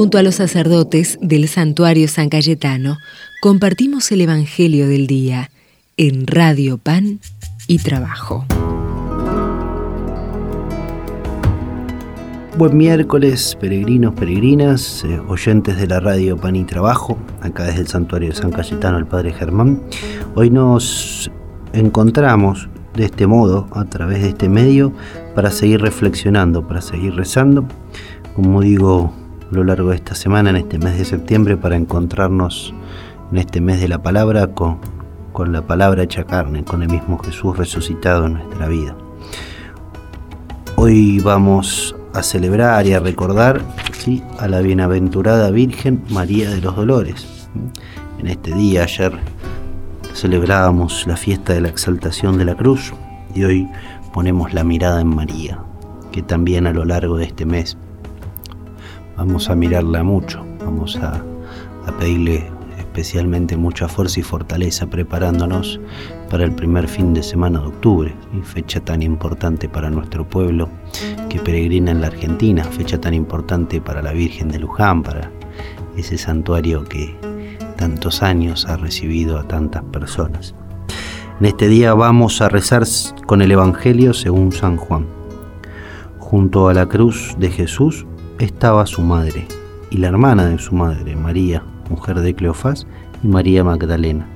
Junto a los sacerdotes del santuario San Cayetano, compartimos el Evangelio del Día en Radio Pan y Trabajo. Buen miércoles, peregrinos, peregrinas, eh, oyentes de la radio Pan y Trabajo, acá desde el santuario de San Cayetano, el Padre Germán. Hoy nos encontramos de este modo, a través de este medio, para seguir reflexionando, para seguir rezando, como digo a lo largo de esta semana, en este mes de septiembre, para encontrarnos en este mes de la palabra con, con la palabra hecha carne, con el mismo Jesús resucitado en nuestra vida. Hoy vamos a celebrar y a recordar ¿sí? a la bienaventurada Virgen María de los Dolores. En este día, ayer, celebrábamos la fiesta de la exaltación de la cruz y hoy ponemos la mirada en María, que también a lo largo de este mes vamos a mirarla mucho, vamos a, pedirle especialmente mucha fuerza y fortaleza preparándonos para el primer fin de semana de octubre, fecha tan importante para nuestro pueblo que peregrina en la Argentina, fecha tan importante para la Virgen de Luján, para ese santuario que tantos años ha recibido a tantas personas. En este día vamos a rezar con el Evangelio según San Juan. Junto a la cruz de Jesús estaba su madre y la hermana de su madre, María, mujer de Cleofás, y María Magdalena.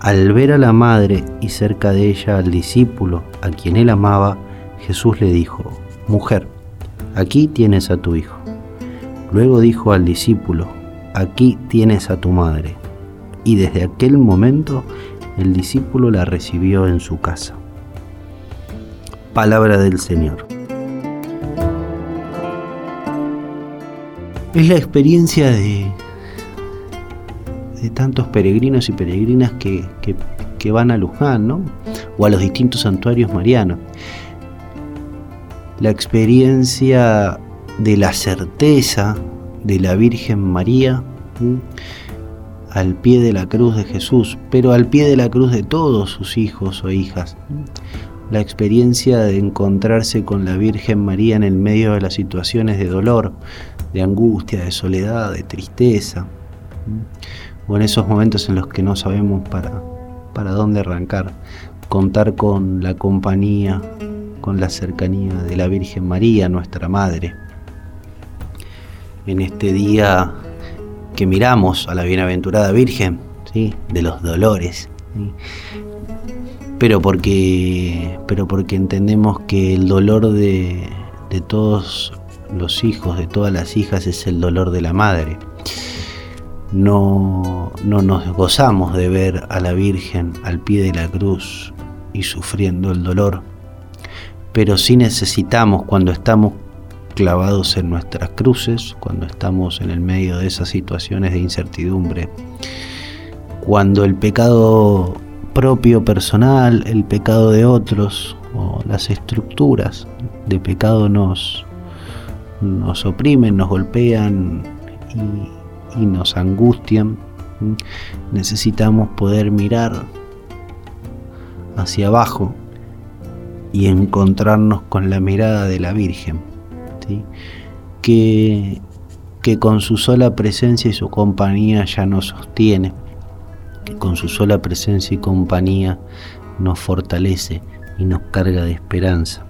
Al ver a la madre y cerca de ella al discípulo a quien él amaba, Jesús le dijo, Mujer, aquí tienes a tu hijo. Luego dijo al discípulo, Aquí tienes a tu madre. Y desde aquel momento el discípulo la recibió en su casa. Palabra del Señor. Es la experiencia de, de tantos peregrinos y peregrinas que, que, van a Luján, ¿no? O a los distintos santuarios marianos. La experiencia de la certeza de la Virgen María al pie de la cruz de Jesús, pero al pie de la cruz de todos sus hijos o hijas. La experiencia de encontrarse con la Virgen María en el medio de las situaciones de dolor, de angustia, de soledad, de tristeza o en esos momentos en los que no sabemos para, para dónde arrancar, contar con la compañía, con la cercanía de la Virgen María, nuestra Madre. En este día que miramos a la bienaventurada Virgen, ¿sí? de los dolores, pero, porque, pero porque entendemos que el dolor de, de todos los hijos, de todas las hijas, es el dolor de la madre. No, no nos gozamos de ver a la Virgen al pie de la cruz y sufriendo el dolor, pero sí necesitamos cuando estamos clavados en nuestras cruces, cuando estamos en el medio de esas situaciones de incertidumbre, cuando el pecado propio personal, el pecado de otros o las estructuras de pecado nos, nos oprimen, nos golpean y nos angustian, necesitamos poder mirar hacia abajo y encontrarnos con la mirada de la Virgen, que, que con su sola presencia y su compañía ya nos sostiene, con su sola presencia y compañía nos fortalece y nos carga de esperanza.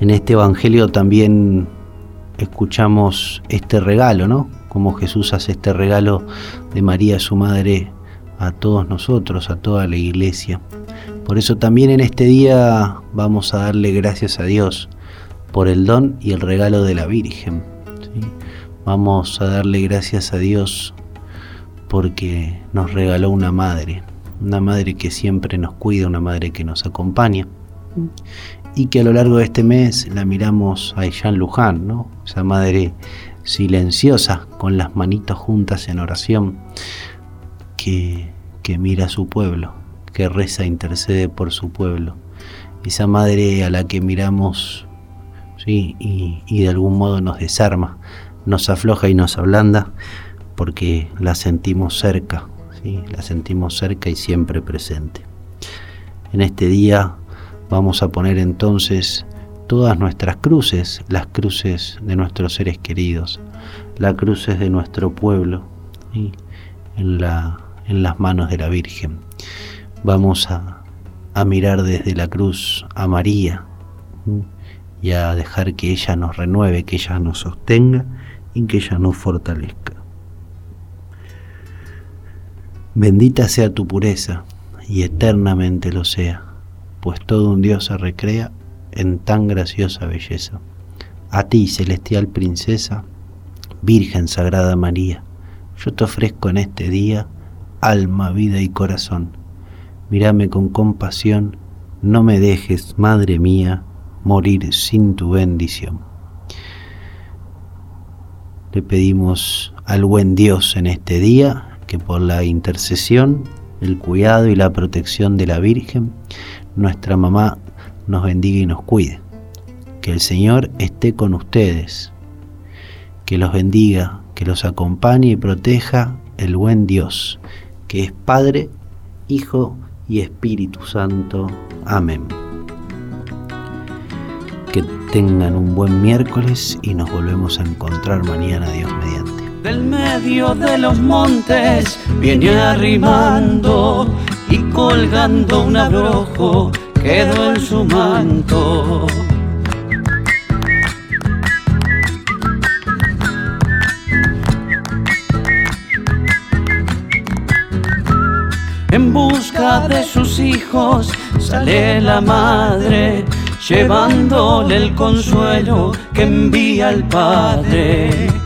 En este Evangelio también escuchamos este regalo, ¿no? Como Jesús hace este regalo de María, su madre, a todos nosotros, a toda la iglesia. Por eso también en este día vamos a darle gracias a Dios por el don y el regalo de la Virgen. Vamos a darle gracias a Dios porque nos regaló una madre, una madre que siempre nos cuida, una madre que nos acompaña y que a lo largo de este mes la miramos a Jean Luján, ¿no? esa madre silenciosa, con las manitos juntas en oración, que, que mira a su pueblo, que reza e intercede por su pueblo. Esa madre a la que miramos ¿sí? y, y de algún modo nos desarma, nos afloja y nos ablanda, porque la sentimos cerca, ¿sí? la sentimos cerca y siempre presente. En este día vamos a poner entonces todas nuestras cruces, las cruces de nuestros seres queridos, La cruz es de nuestro pueblo, en, la, en las manos de la Virgen. Vamos a mirar desde la cruz a María y a dejar que ella nos renueve, que ella nos sostenga y que ella nos fortalezca. Bendita sea tu pureza y eternamente lo sea, pues todo un Dios se recrea en tan graciosa belleza. A ti, celestial princesa, Virgen Sagrada María, yo te ofrezco en este día alma, vida y corazón mírame con compasión, no me dejes, Madre mía, morir sin tu bendición. Le pedimos al buen Dios en este día que por la intercesión, el cuidado y la protección de la Virgen, nuestra mamá nos bendiga y nos cuide. Que el Señor esté con ustedes, que los bendiga, que los acompañe y proteja el buen Dios, que es Padre, Hijo y Espíritu Santo. Amén. Que tengan un buen miércoles y nos volvemos a encontrar mañana, Dios mediante. Del medio de los montes viene arrimando y colgando un abrojo quedó en su manto. En busca de sus hijos sale la madre, llevándole el consuelo que envía el Padre.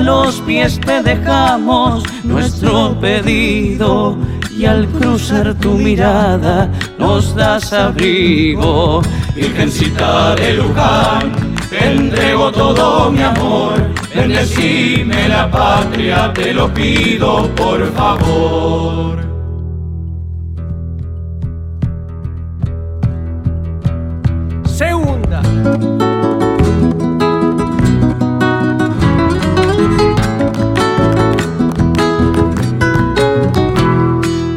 A los pies te dejamos nuestro pedido y al cruzar tu mirada nos das abrigo. Virgencita de Luján, te entrego todo mi amor, bendecime la patria, te lo pido por favor. Segunda.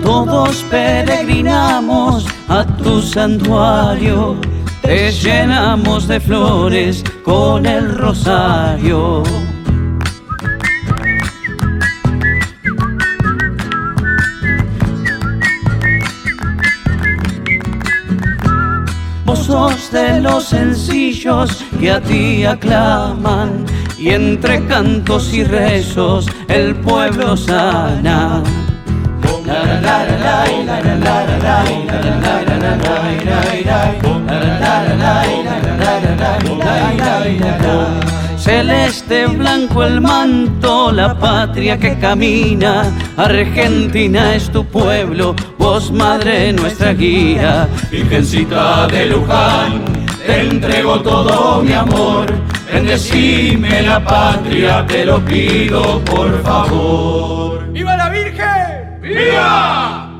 Todos peregrinamos a tu santuario te llenamos de flores con el rosario. Vos de los sencillos que a ti aclaman y entre cantos y rezos el pueblo sana. Celeste blanco el manto, la patria que camina, Argentina es tu pueblo, vos madre nuestra guía. Virgencita de Luján, te entrego todo mi amor, bendecime la patria, te lo pido por favor. ¡Viva la Virgen! ¡Viva!